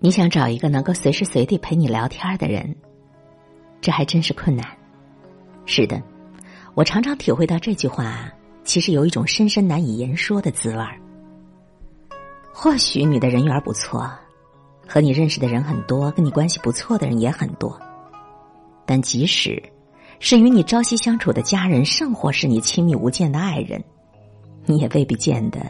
你想找一个能够随时随地陪你聊天的人，这还真是困难。是的，我常常体会到这句话，其实有一种深深难以言说的滋味儿。或许你的人缘不错，和你认识的人很多，跟你关系不错的人也很多，但即使是与你朝夕相处的家人，甚或是你亲密无间的爱人，你也未必见得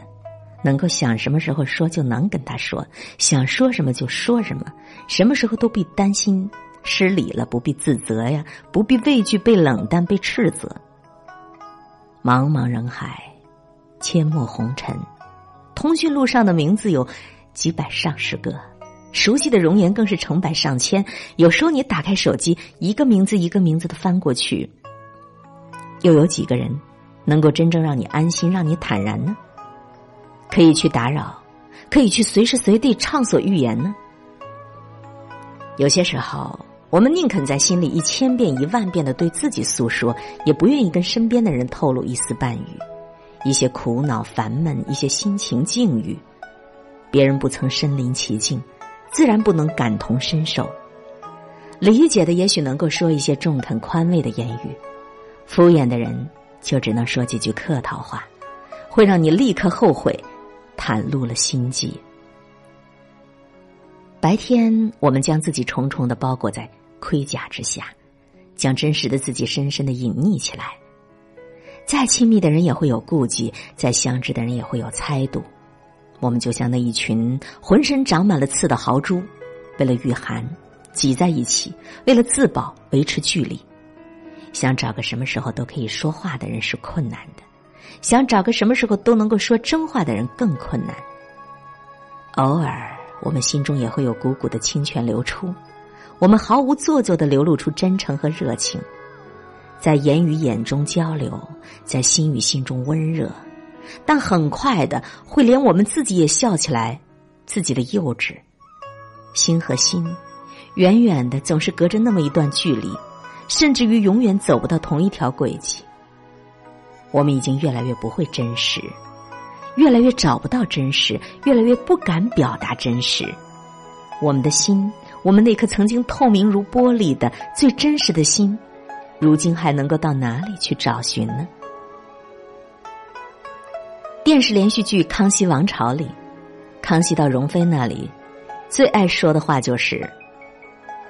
能够想什么时候说就能跟他说，想说什么就说什么，什么时候都必担心失礼了，不必自责呀，不必畏惧被冷淡、被斥责。茫茫人海，阡陌红尘。通讯录上的名字有几百上十个，熟悉的容颜更是成百上千。有时候你打开手机，一个名字一个名字的翻过去，又有几个人能够真正让你安心、让你坦然呢？可以去打扰，可以去随时随地畅所欲言呢？有些时候，我们宁肯在心里一千遍、一万遍的对自己诉说，也不愿意跟身边的人透露一丝半语。一些苦恼、烦闷，一些心情境遇，别人不曾身临其境，自然不能感同身受。理解的也许能够说一些中肯宽慰的言语，敷衍的人就只能说几句客套话，会让你立刻后悔，袒露了心迹。白天，我们将自己重重的包裹在盔甲之下，将真实的自己深深的隐匿起来。再亲密的人也会有顾忌，再相知的人也会有猜度。我们就像那一群浑身长满了刺的豪猪，为了御寒挤在一起，为了自保维持距离。想找个什么时候都可以说话的人是困难的，想找个什么时候都能够说真话的人更困难。偶尔，我们心中也会有股股的清泉流出，我们毫无做作的流露出真诚和热情。在言语眼中交流，在心与心中温热，但很快的会连我们自己也笑起来，自己的幼稚。心和心，远远的总是隔着那么一段距离，甚至于永远走不到同一条轨迹。我们已经越来越不会真实，越来越找不到真实，越来越不敢表达真实。我们的心，我们那颗曾经透明如玻璃的最真实的心。如今还能够到哪里去找寻呢？电视连续剧《康熙王朝》里，康熙到容妃那里，最爱说的话就是：“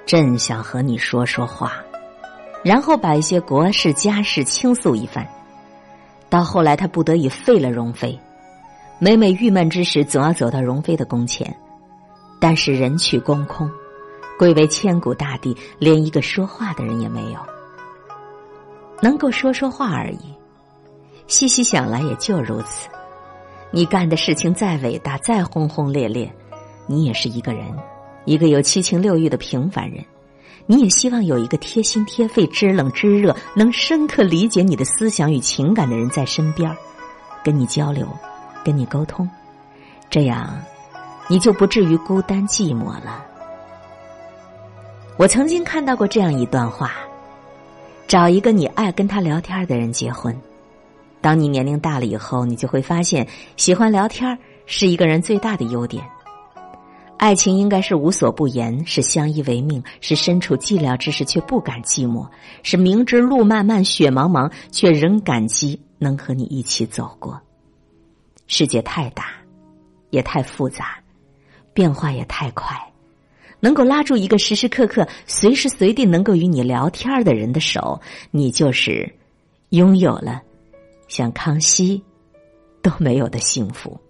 朕想和你说说话。”然后把一些国事家事倾诉一番。到后来，他不得已废了容妃，每每郁闷之时，总要走到容妃的宫前，但是人去宫空，贵为千古大帝，连一个说话的人也没有。能够说说话而已，细细想来也就如此。你干的事情再伟大、再轰轰烈烈，你也是一个人，一个有七情六欲的平凡人。你也希望有一个贴心贴肺、知冷知热、能深刻理解你的思想与情感的人在身边，跟你交流，跟你沟通，这样你就不至于孤单寂寞了。我曾经看到过这样一段话。找一个你爱跟他聊天的人结婚。当你年龄大了以后，你就会发现，喜欢聊天是一个人最大的优点。爱情应该是无所不言，是相依为命，是身处寂寥之时却不敢寂寞，是明知路漫漫雪茫茫却仍感激能和你一起走过。世界太大，也太复杂，变化也太快。能够拉住一个时时刻刻、随时随地能够与你聊天的人的手，你就是拥有了像康熙都没有的幸福。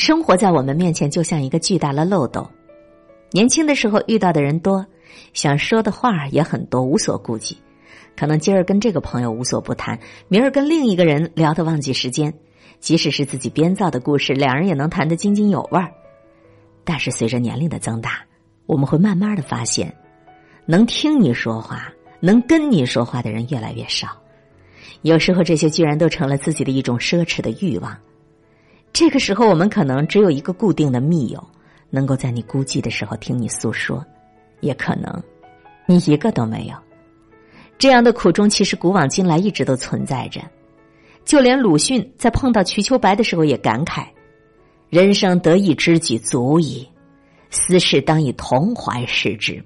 生活在我们面前就像一个巨大的漏斗，年轻的时候遇到的人多，想说的话也很多，无所顾忌。可能今儿跟这个朋友无所不谈，明儿跟另一个人聊得忘记时间，即使是自己编造的故事，两人也能谈得津津有味儿。但是随着年龄的增大，我们会慢慢的发现，能听你说话、能跟你说话的人越来越少。有时候，这些居然都成了自己的一种奢侈的欲望。这个时候，我们可能只有一个固定的密友，能够在你孤寂的时候听你诉说；也可能，你一个都没有。这样的苦衷，其实古往今来一直都存在着。就连鲁迅在碰到瞿秋白的时候，也感慨。人生得一知己足矣，私事当以同怀视之。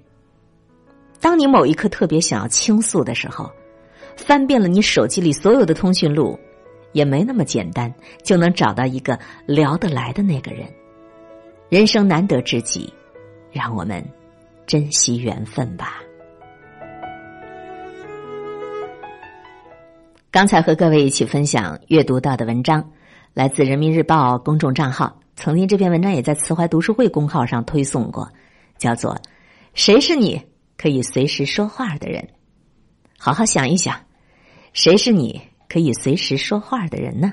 当你某一刻特别想要倾诉的时候，翻遍了你手机里所有的通讯录，也没那么简单就能找到一个聊得来的那个人。人生难得知己，让我们珍惜缘分吧。刚才和各位一起分享阅读到的文章，来自人民日报公众账号。曾经这篇文章也在慈怀读书会公号上推送过，叫做“谁是你可以随时说话的人”。好好想一想，谁是你可以随时说话的人呢？